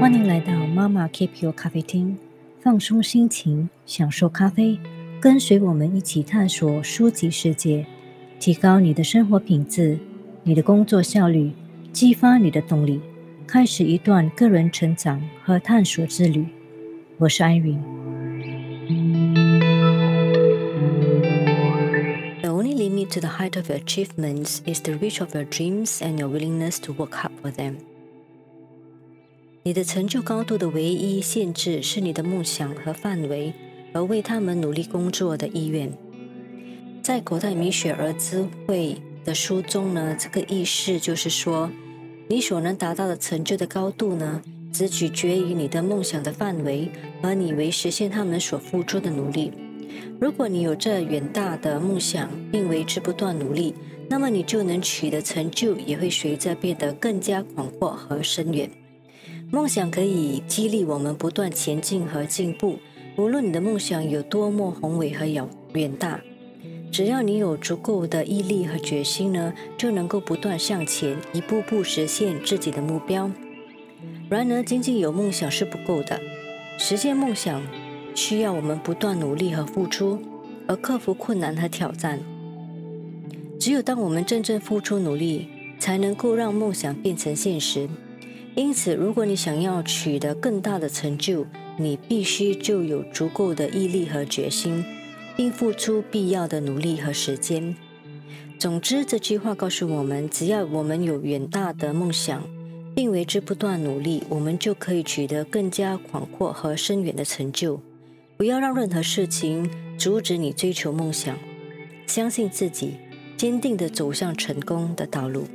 欢迎来到妈妈 Keep Your 咖啡厅，放松心情，享受咖啡，跟随我们一起探索书籍世界，提高你的生活品质，你的工作效率，激发你的动力，开始一段个人成长和探索之旅。我是安云。Limit to the height of your achievements is the reach of your dreams and your willingness to work hard for them. 你的成就高度的唯一限制是你的梦想和范围，而为他们努力工作的意愿。在国泰米雪儿智慧的书中呢，这个意思就是说，你所能达到的成就的高度呢，只取决于你的梦想的范围和你为实现他们所付出的努力。如果你有着远大的梦想，并为之不断努力，那么你就能取得成就，也会随着变得更加广阔和深远。梦想可以激励我们不断前进和进步，无论你的梦想有多么宏伟和遥远大，只要你有足够的毅力和决心呢，就能够不断向前，一步步实现自己的目标。然而，仅仅有梦想是不够的，实现梦想需要我们不断努力和付出，而克服困难和挑战。只有当我们真正付出努力，才能够让梦想变成现实。因此，如果你想要取得更大的成就，你必须就有足够的毅力和决心，并付出必要的努力和时间。总之，这句话告诉我们：只要我们有远大的梦想，并为之不断努力，我们就可以取得更加广阔和深远的成就。不要让任何事情阻止你追求梦想，相信自己，坚定的走向成功的道路。